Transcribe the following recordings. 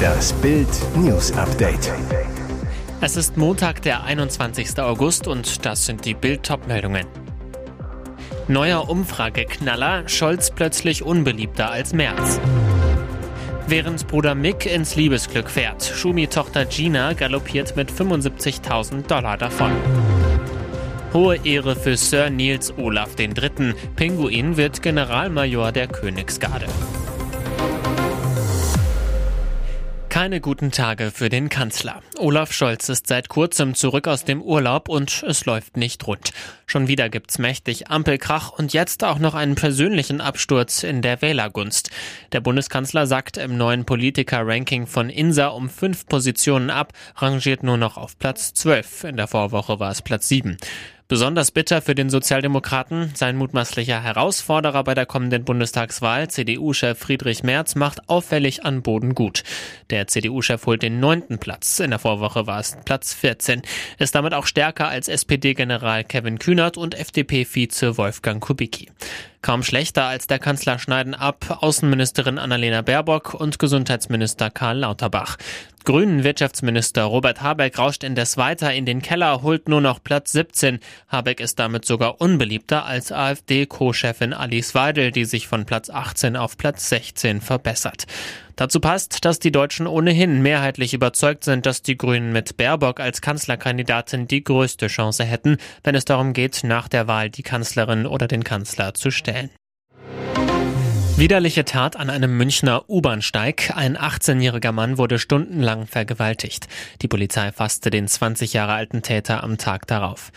Das Bild News Update. Es ist Montag, der 21. August und das sind die Bild meldungen Neuer Umfrageknaller, Scholz plötzlich unbeliebter als Merz. Während Bruder Mick ins Liebesglück fährt, Schumi-Tochter Gina galoppiert mit 75.000 Dollar davon. Hohe Ehre für Sir Niels Olaf III. Pinguin wird Generalmajor der Königsgarde. Keine guten Tage für den Kanzler. Olaf Scholz ist seit kurzem zurück aus dem Urlaub und es läuft nicht rund. Schon wieder gibt's mächtig Ampelkrach und jetzt auch noch einen persönlichen Absturz in der Wählergunst. Der Bundeskanzler sagt im neuen Politiker-Ranking von INSA um fünf Positionen ab, rangiert nur noch auf Platz 12. In der Vorwoche war es Platz 7. Besonders bitter für den Sozialdemokraten, sein mutmaßlicher Herausforderer bei der kommenden Bundestagswahl, CDU-Chef Friedrich Merz, macht auffällig an Boden gut. Der CDU-Chef holt den neunten Platz, in der Vorwoche war es Platz 14, ist damit auch stärker als SPD-General Kevin Kühnert und FDP-Vize Wolfgang Kubicki. Kaum schlechter als der Kanzler schneiden ab Außenministerin Annalena Baerbock und Gesundheitsminister Karl Lauterbach. Grünen Wirtschaftsminister Robert Habeck rauscht indes weiter in den Keller, holt nur noch Platz 17. Habeck ist damit sogar unbeliebter als AfD-Co-Chefin Alice Weidel, die sich von Platz 18 auf Platz 16 verbessert. Dazu passt, dass die Deutschen ohnehin mehrheitlich überzeugt sind, dass die Grünen mit Baerbock als Kanzlerkandidatin die größte Chance hätten, wenn es darum geht, nach der Wahl die Kanzlerin oder den Kanzler zu stellen. Widerliche Tat an einem Münchner U-Bahnsteig. Ein 18-jähriger Mann wurde stundenlang vergewaltigt. Die Polizei fasste den 20 Jahre alten Täter am Tag darauf.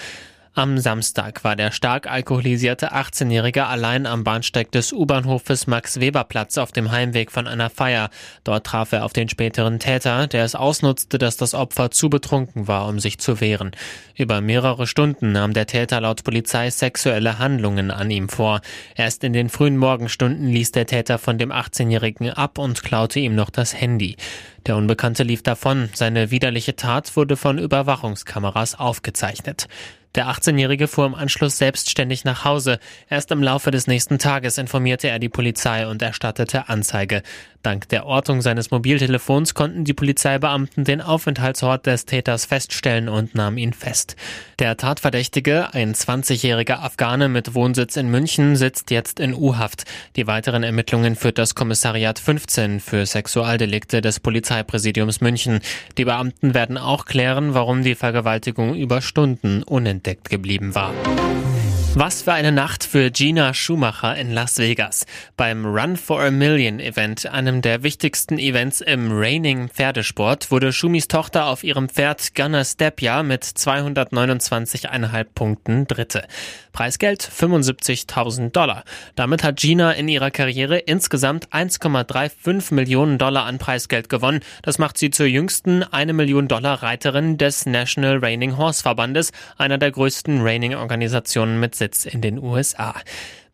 Am Samstag war der stark alkoholisierte 18-Jährige allein am Bahnsteig des U-Bahnhofes Max-Weber-Platz auf dem Heimweg von einer Feier. Dort traf er auf den späteren Täter, der es ausnutzte, dass das Opfer zu betrunken war, um sich zu wehren. Über mehrere Stunden nahm der Täter laut Polizei sexuelle Handlungen an ihm vor. Erst in den frühen Morgenstunden ließ der Täter von dem 18-Jährigen ab und klaute ihm noch das Handy. Der Unbekannte lief davon. Seine widerliche Tat wurde von Überwachungskameras aufgezeichnet. Der 18-Jährige fuhr im Anschluss selbstständig nach Hause. Erst im Laufe des nächsten Tages informierte er die Polizei und erstattete Anzeige. Dank der Ortung seines Mobiltelefons konnten die Polizeibeamten den Aufenthaltsort des Täters feststellen und nahmen ihn fest. Der Tatverdächtige, ein 20-jähriger Afghane mit Wohnsitz in München, sitzt jetzt in U-Haft. Die weiteren Ermittlungen führt das Kommissariat 15 für Sexualdelikte des Polizeipräsidiums München. Die Beamten werden auch klären, warum die Vergewaltigung über Stunden unentdeckt geblieben war. Was für eine Nacht für Gina Schumacher in Las Vegas. Beim Run for a Million Event, einem der wichtigsten Events im Raining Pferdesport, wurde Schumis Tochter auf ihrem Pferd Gunnar Stepia mit 229,5 Punkten Dritte. Preisgeld 75.000 Dollar. Damit hat Gina in ihrer Karriere insgesamt 1,35 Millionen Dollar an Preisgeld gewonnen. Das macht sie zur jüngsten 1 Million Dollar Reiterin des National Raining Horse Verbandes, einer der größten Raining-Organisationen mit Sitz in den USA.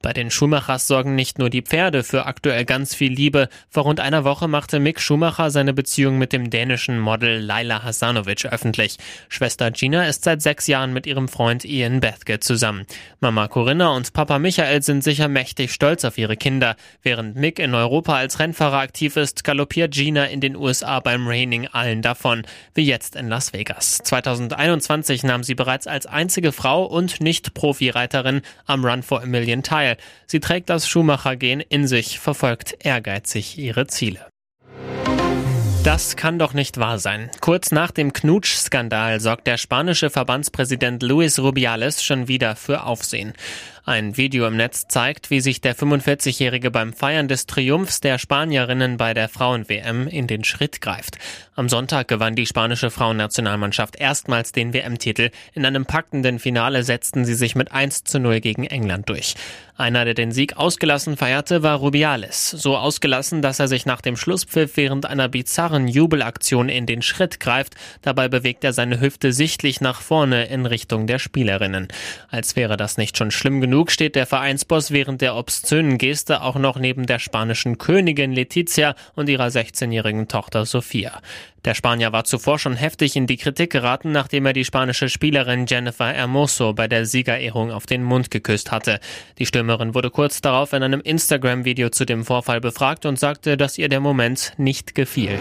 Bei den Schumachers sorgen nicht nur die Pferde für aktuell ganz viel Liebe. Vor rund einer Woche machte Mick Schumacher seine Beziehung mit dem dänischen Model Laila Hasanovic öffentlich. Schwester Gina ist seit sechs Jahren mit ihrem Freund Ian Bethke zusammen. Mama Corinna und Papa Michael sind sicher mächtig stolz auf ihre Kinder. Während Mick in Europa als Rennfahrer aktiv ist, galoppiert Gina in den USA beim Raining allen davon, wie jetzt in Las Vegas. 2021 nahm sie bereits als einzige Frau und Nicht-Profi-Reiterin am Run for a Million teil. Teil. Sie trägt das Schumacher-Gen in sich, verfolgt ehrgeizig ihre Ziele. Das kann doch nicht wahr sein. Kurz nach dem Knutsch-Skandal sorgt der spanische Verbandspräsident Luis Rubiales schon wieder für Aufsehen. Ein Video im Netz zeigt, wie sich der 45-Jährige beim Feiern des Triumphs der Spanierinnen bei der Frauen-WM in den Schritt greift. Am Sonntag gewann die spanische Frauennationalmannschaft erstmals den WM-Titel. In einem packenden Finale setzten sie sich mit 1 zu 0 gegen England durch. Einer, der den Sieg ausgelassen feierte, war Rubiales. So ausgelassen, dass er sich nach dem Schlusspfiff während einer bizarren Jubelaktion in den Schritt greift. Dabei bewegt er seine Hüfte sichtlich nach vorne in Richtung der Spielerinnen. Als wäre das nicht schon schlimm genug, steht der Vereinsboss während der obszönen Geste auch noch neben der spanischen Königin Letizia und ihrer 16-jährigen Tochter Sofia. Der Spanier war zuvor schon heftig in die Kritik geraten, nachdem er die spanische Spielerin Jennifer Hermoso bei der Siegerehrung auf den Mund geküsst hatte. Die Stürmerin wurde kurz darauf in einem Instagram-Video zu dem Vorfall befragt und sagte, dass ihr der Moment nicht gefiel.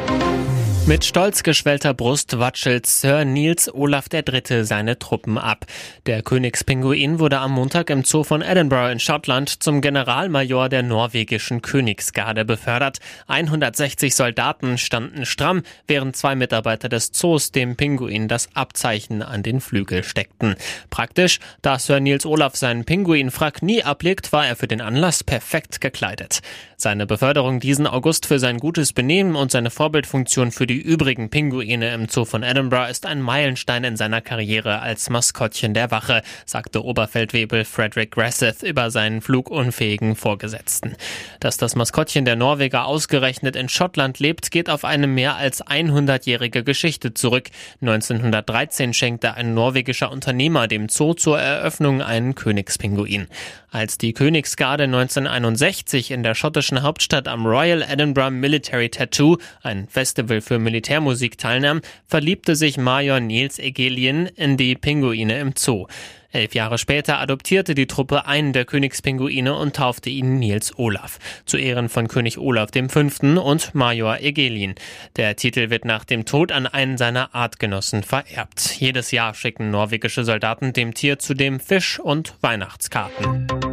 Mit stolz geschwellter Brust watschelt Sir Niels Olaf III. seine Truppen ab. Der Königspinguin wurde am Montag im Zoo von Edinburgh in Schottland zum Generalmajor der norwegischen Königsgarde befördert. 160 Soldaten standen stramm, während zwei Mitarbeiter des Zoos dem Pinguin das Abzeichen an den Flügel steckten. Praktisch, da Sir Niels Olaf seinen Pinguinfrack nie ablegt, war er für den Anlass perfekt gekleidet. Seine Beförderung diesen August für sein gutes Benehmen und seine Vorbildfunktion für die übrigen Pinguine im Zoo von Edinburgh ist ein Meilenstein in seiner Karriere als Maskottchen der Wache, sagte Oberfeldwebel Frederick Grasseth über seinen flugunfähigen Vorgesetzten. Dass das Maskottchen der Norweger ausgerechnet in Schottland lebt, geht auf eine mehr als 100-jährige Geschichte zurück. 1913 schenkte ein norwegischer Unternehmer dem Zoo zur Eröffnung einen Königspinguin. Als die Königsgarde 1961 in der schottischen Hauptstadt am Royal Edinburgh Military Tattoo, ein Festival für Militärmusik teilnahm, verliebte sich Major Niels Egelien in die Pinguine im Zoo. Elf Jahre später adoptierte die Truppe einen der Königspinguine und taufte ihn Niels Olaf. Zu Ehren von König Olaf V. und Major Egelin. Der Titel wird nach dem Tod an einen seiner Artgenossen vererbt. Jedes Jahr schicken norwegische Soldaten dem Tier zudem Fisch und Weihnachtskarten.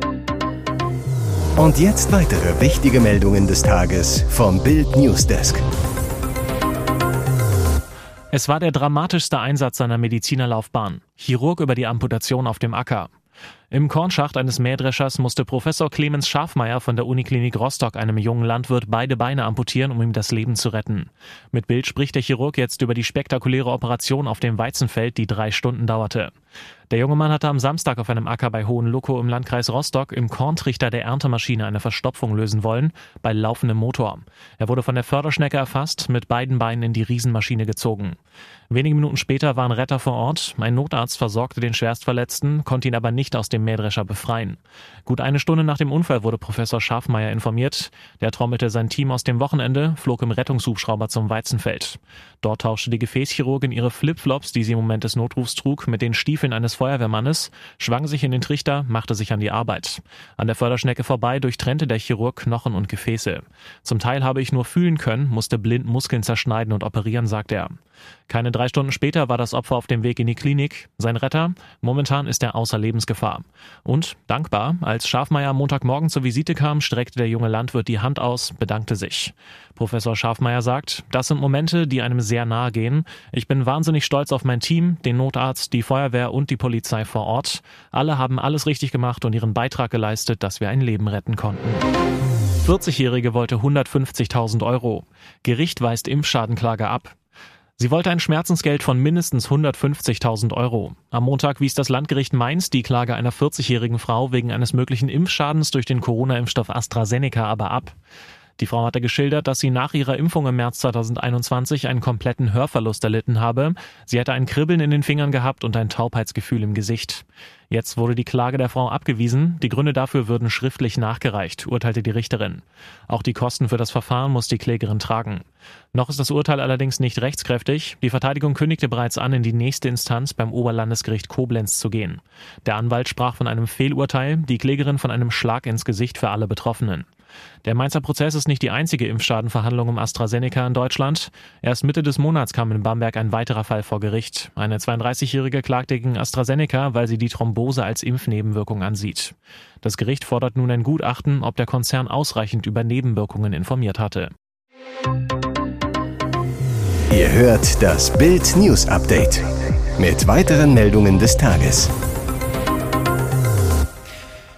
Und jetzt weitere wichtige Meldungen des Tages vom Bild Newsdesk. Es war der dramatischste Einsatz seiner Medizinerlaufbahn. Chirurg über die Amputation auf dem Acker. Im Kornschacht eines Mähdreschers musste Professor Clemens Schafmeier von der Uniklinik Rostock einem jungen Landwirt beide Beine amputieren, um ihm das Leben zu retten. Mit Bild spricht der Chirurg jetzt über die spektakuläre Operation auf dem Weizenfeld, die drei Stunden dauerte. Der junge Mann hatte am Samstag auf einem Acker bei Hohenlokow im Landkreis Rostock im Korntrichter der Erntemaschine eine Verstopfung lösen wollen, bei laufendem Motor. Er wurde von der Förderschnecke erfasst, mit beiden Beinen in die Riesenmaschine gezogen. Wenige Minuten später waren Retter vor Ort. Ein Notarzt versorgte den Schwerstverletzten, konnte ihn aber nicht aus dem Mähdrescher befreien. Gut eine Stunde nach dem Unfall wurde Professor Schafmeier informiert. Der trommelte sein Team aus dem Wochenende, flog im Rettungshubschrauber zum Weizenfeld. Dort tauschte die Gefäßchirurgin ihre Flipflops, die sie im Moment des Notrufs trug, mit den Stiefeln eines Feuerwehrmannes, schwang sich in den Trichter, machte sich an die Arbeit. An der Förderschnecke vorbei durchtrennte der Chirurg Knochen und Gefäße. Zum Teil habe ich nur fühlen können, musste blind Muskeln zerschneiden und operieren, sagt er. Keine drei Stunden später war das Opfer auf dem Weg in die Klinik. Sein Retter? Momentan ist er außer Lebensgefahr. Und dankbar, als Schafmeier am Montagmorgen zur Visite kam, streckte der junge Landwirt die Hand aus, bedankte sich. Professor Schafmeier sagt, das sind Momente, die einem sehr nahe gehen. Ich bin wahnsinnig stolz auf mein Team, den Notarzt, die Feuerwehr und die Polizei vor Ort. Alle haben alles richtig gemacht und ihren Beitrag geleistet, dass wir ein Leben retten konnten. 40-Jährige wollte 150.000 Euro. Gericht weist Impfschadenklage ab. Sie wollte ein Schmerzensgeld von mindestens 150.000 Euro. Am Montag wies das Landgericht Mainz die Klage einer 40-jährigen Frau wegen eines möglichen Impfschadens durch den Corona-Impfstoff AstraZeneca aber ab. Die Frau hatte geschildert, dass sie nach ihrer Impfung im März 2021 einen kompletten Hörverlust erlitten habe. Sie hätte ein Kribbeln in den Fingern gehabt und ein Taubheitsgefühl im Gesicht. Jetzt wurde die Klage der Frau abgewiesen. Die Gründe dafür würden schriftlich nachgereicht, urteilte die Richterin. Auch die Kosten für das Verfahren muss die Klägerin tragen. Noch ist das Urteil allerdings nicht rechtskräftig. Die Verteidigung kündigte bereits an, in die nächste Instanz beim Oberlandesgericht Koblenz zu gehen. Der Anwalt sprach von einem Fehlurteil, die Klägerin von einem Schlag ins Gesicht für alle Betroffenen. Der Mainzer Prozess ist nicht die einzige Impfschadenverhandlung um AstraZeneca in Deutschland. Erst Mitte des Monats kam in Bamberg ein weiterer Fall vor Gericht. Eine 32-Jährige klagte gegen AstraZeneca, weil sie die Thrombose als Impfnebenwirkung ansieht. Das Gericht fordert nun ein Gutachten, ob der Konzern ausreichend über Nebenwirkungen informiert hatte. Ihr hört das Bild News Update mit weiteren Meldungen des Tages.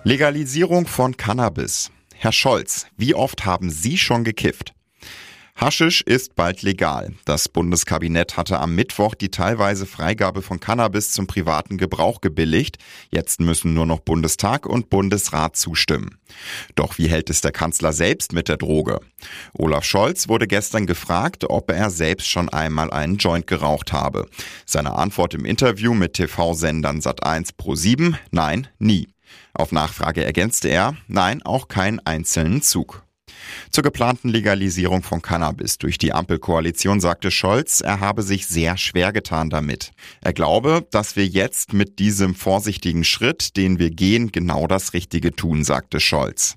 Legalisierung von Cannabis. Herr Scholz, wie oft haben Sie schon gekifft? Haschisch ist bald legal. Das Bundeskabinett hatte am Mittwoch die teilweise Freigabe von Cannabis zum privaten Gebrauch gebilligt. Jetzt müssen nur noch Bundestag und Bundesrat zustimmen. Doch wie hält es der Kanzler selbst mit der Droge? Olaf Scholz wurde gestern gefragt, ob er selbst schon einmal einen Joint geraucht habe. Seine Antwort im Interview mit TV-Sendern Sat1 Pro 7, nein, nie. Auf Nachfrage ergänzte er, nein, auch keinen einzelnen Zug. Zur geplanten Legalisierung von Cannabis durch die Ampelkoalition sagte Scholz, er habe sich sehr schwer getan damit. Er glaube, dass wir jetzt mit diesem vorsichtigen Schritt, den wir gehen, genau das Richtige tun, sagte Scholz.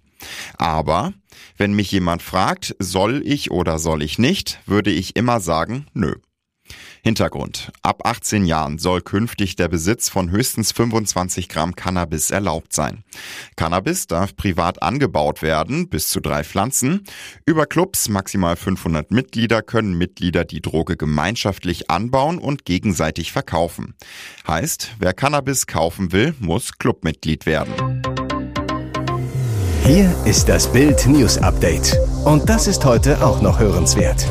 Aber wenn mich jemand fragt, soll ich oder soll ich nicht, würde ich immer sagen, nö. Hintergrund. Ab 18 Jahren soll künftig der Besitz von höchstens 25 Gramm Cannabis erlaubt sein. Cannabis darf privat angebaut werden, bis zu drei Pflanzen. Über Clubs maximal 500 Mitglieder können Mitglieder die Droge gemeinschaftlich anbauen und gegenseitig verkaufen. Heißt, wer Cannabis kaufen will, muss Clubmitglied werden. Hier ist das Bild News Update. Und das ist heute auch noch hörenswert.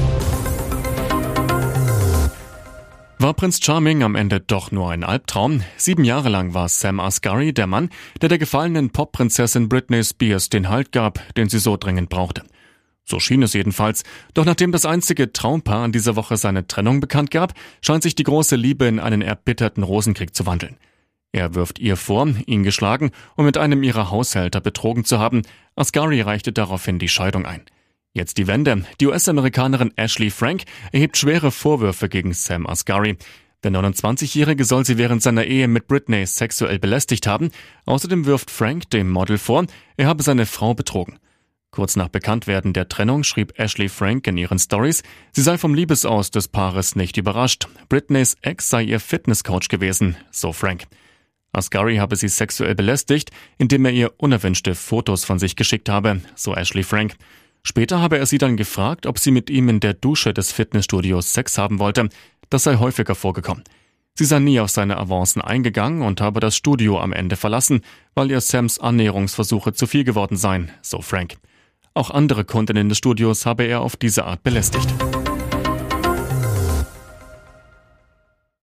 War Prinz Charming am Ende doch nur ein Albtraum? Sieben Jahre lang war Sam Asghari der Mann, der der gefallenen Popprinzessin Britney Spears den Halt gab, den sie so dringend brauchte. So schien es jedenfalls. Doch nachdem das einzige Traumpaar an dieser Woche seine Trennung bekannt gab, scheint sich die große Liebe in einen erbitterten Rosenkrieg zu wandeln. Er wirft ihr vor, ihn geschlagen und mit einem ihrer Haushälter betrogen zu haben. Asghari reichte daraufhin die Scheidung ein. Jetzt die Wende. Die US-Amerikanerin Ashley Frank erhebt schwere Vorwürfe gegen Sam Asghari. Der 29-Jährige soll sie während seiner Ehe mit Britney sexuell belästigt haben. Außerdem wirft Frank dem Model vor, er habe seine Frau betrogen. Kurz nach Bekanntwerden der Trennung schrieb Ashley Frank in ihren Stories, sie sei vom Liebesaus des Paares nicht überrascht. Britneys Ex sei ihr Fitnesscoach gewesen, so Frank. Asghari habe sie sexuell belästigt, indem er ihr unerwünschte Fotos von sich geschickt habe, so Ashley Frank. Später habe er sie dann gefragt, ob sie mit ihm in der Dusche des Fitnessstudios Sex haben wollte. Das sei häufiger vorgekommen. Sie sei nie auf seine Avancen eingegangen und habe das Studio am Ende verlassen, weil ihr Sams Annäherungsversuche zu viel geworden seien, so Frank. Auch andere Kundinnen des Studios habe er auf diese Art belästigt.